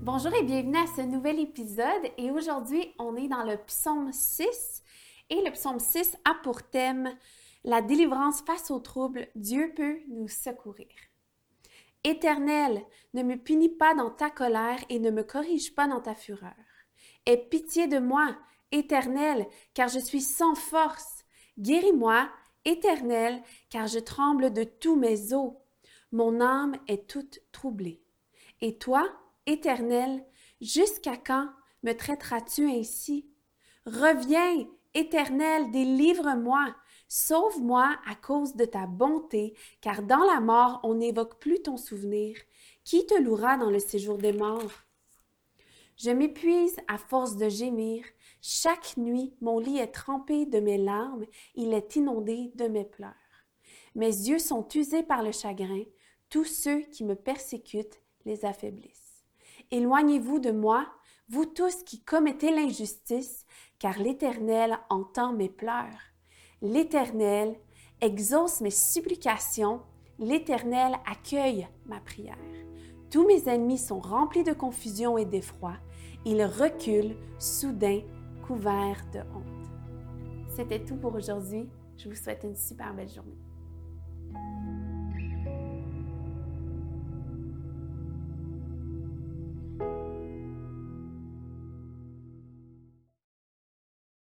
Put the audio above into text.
Bonjour et bienvenue à ce nouvel épisode. Et aujourd'hui, on est dans le psaume 6. Et le psaume 6 a pour thème La délivrance face aux troubles. Dieu peut nous secourir. Éternel, ne me punis pas dans ta colère et ne me corrige pas dans ta fureur. Aie pitié de moi, Éternel, car je suis sans force. Guéris-moi, Éternel, car je tremble de tous mes os. Mon âme est toute troublée. Et toi, Éternel, jusqu'à quand me traiteras-tu ainsi? Reviens, Éternel, délivre-moi, sauve-moi à cause de ta bonté, car dans la mort on n'évoque plus ton souvenir. Qui te louera dans le séjour des morts? Je m'épuise à force de gémir. Chaque nuit, mon lit est trempé de mes larmes, il est inondé de mes pleurs. Mes yeux sont usés par le chagrin, tous ceux qui me persécutent les affaiblissent. Éloignez-vous de moi, vous tous qui commettez l'injustice, car l'Éternel entend mes pleurs. L'Éternel exauce mes supplications, l'Éternel accueille ma prière. Tous mes ennemis sont remplis de confusion et d'effroi, ils reculent, soudain, couverts de honte. C'était tout pour aujourd'hui. Je vous souhaite une super belle journée.